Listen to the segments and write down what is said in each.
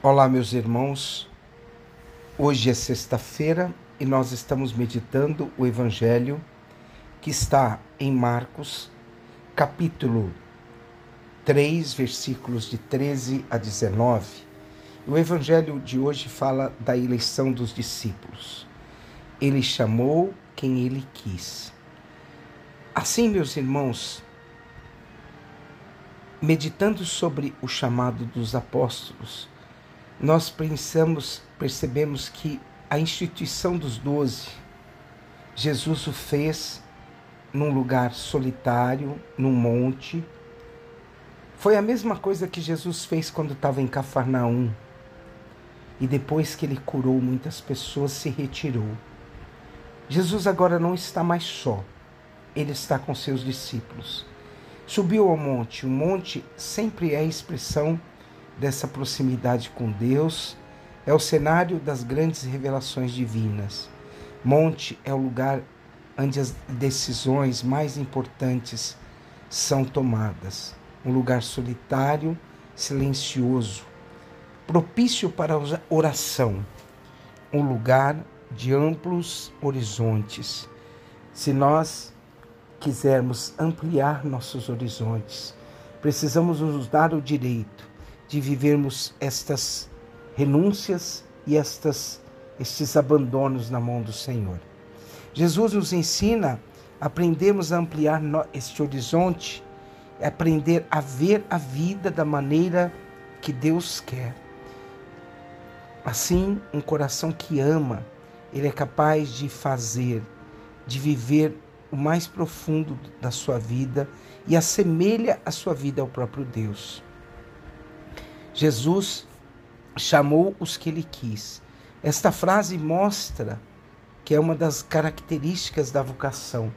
Olá, meus irmãos. Hoje é sexta-feira e nós estamos meditando o Evangelho que está em Marcos, capítulo 3, versículos de 13 a 19. O Evangelho de hoje fala da eleição dos discípulos. Ele chamou quem ele quis. Assim, meus irmãos, meditando sobre o chamado dos apóstolos, nós pensamos, percebemos que a instituição dos doze, Jesus o fez num lugar solitário, num monte. Foi a mesma coisa que Jesus fez quando estava em Cafarnaum. E depois que ele curou muitas pessoas, se retirou. Jesus agora não está mais só, ele está com seus discípulos. Subiu ao monte. O monte sempre é a expressão dessa proximidade com Deus, é o cenário das grandes revelações divinas. Monte é o lugar onde as decisões mais importantes são tomadas. Um lugar solitário, silencioso, propício para a oração. Um lugar de amplos horizontes. Se nós quisermos ampliar nossos horizontes, precisamos nos dar o direito de vivermos estas renúncias e estas, estes abandonos na mão do Senhor. Jesus nos ensina a aprendermos a ampliar este horizonte, aprender a ver a vida da maneira que Deus quer. Assim, um coração que ama, ele é capaz de fazer, de viver o mais profundo da sua vida e assemelha a sua vida ao próprio Deus. Jesus chamou os que ele quis. Esta frase mostra que é uma das características da vocação,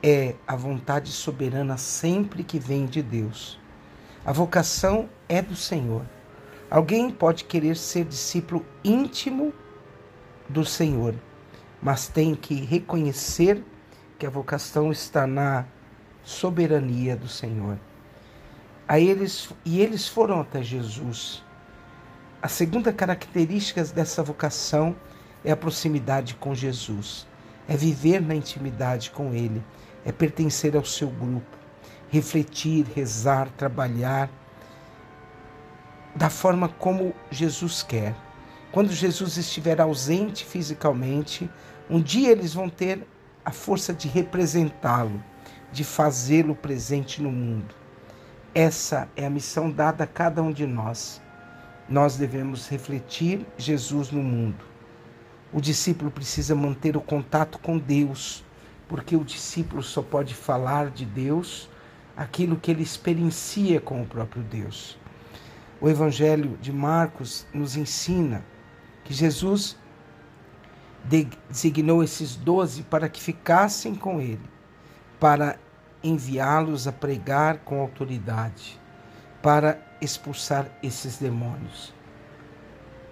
é a vontade soberana sempre que vem de Deus. A vocação é do Senhor. Alguém pode querer ser discípulo íntimo do Senhor, mas tem que reconhecer que a vocação está na soberania do Senhor. Aí eles, e eles foram até Jesus. A segunda característica dessa vocação é a proximidade com Jesus, é viver na intimidade com Ele, é pertencer ao seu grupo, refletir, rezar, trabalhar da forma como Jesus quer. Quando Jesus estiver ausente fisicamente, um dia eles vão ter a força de representá-lo, de fazê-lo presente no mundo. Essa é a missão dada a cada um de nós. Nós devemos refletir Jesus no mundo. O discípulo precisa manter o contato com Deus, porque o discípulo só pode falar de Deus aquilo que ele experiencia com o próprio Deus. O Evangelho de Marcos nos ensina que Jesus designou esses doze para que ficassem com ele, para enviá-los a pregar com autoridade para expulsar esses demônios.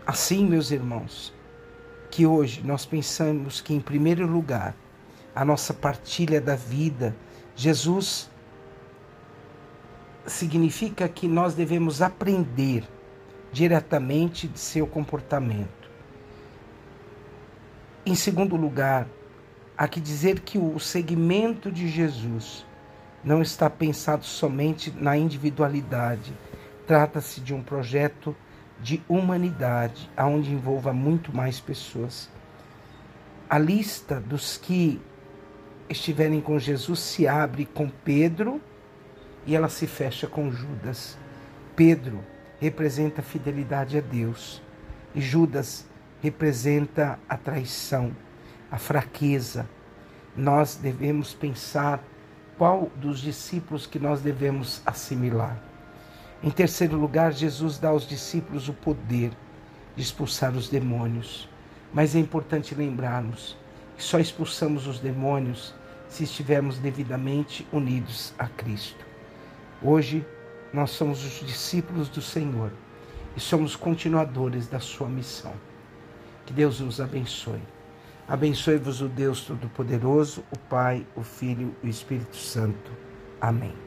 Assim, meus irmãos, que hoje nós pensamos que, em primeiro lugar, a nossa partilha da vida, Jesus significa que nós devemos aprender diretamente de seu comportamento. Em segundo lugar, há que dizer que o segmento de Jesus não está pensado somente na individualidade. Trata-se de um projeto de humanidade, aonde envolva muito mais pessoas. A lista dos que estiverem com Jesus se abre com Pedro e ela se fecha com Judas. Pedro representa a fidelidade a Deus e Judas representa a traição, a fraqueza. Nós devemos pensar qual dos discípulos que nós devemos assimilar. Em terceiro lugar, Jesus dá aos discípulos o poder de expulsar os demônios. Mas é importante lembrarmos que só expulsamos os demônios se estivermos devidamente unidos a Cristo. Hoje, nós somos os discípulos do Senhor e somos continuadores da sua missão. Que Deus nos abençoe. Abençoe-vos o Deus Todo-Poderoso, o Pai, o Filho e o Espírito Santo. Amém.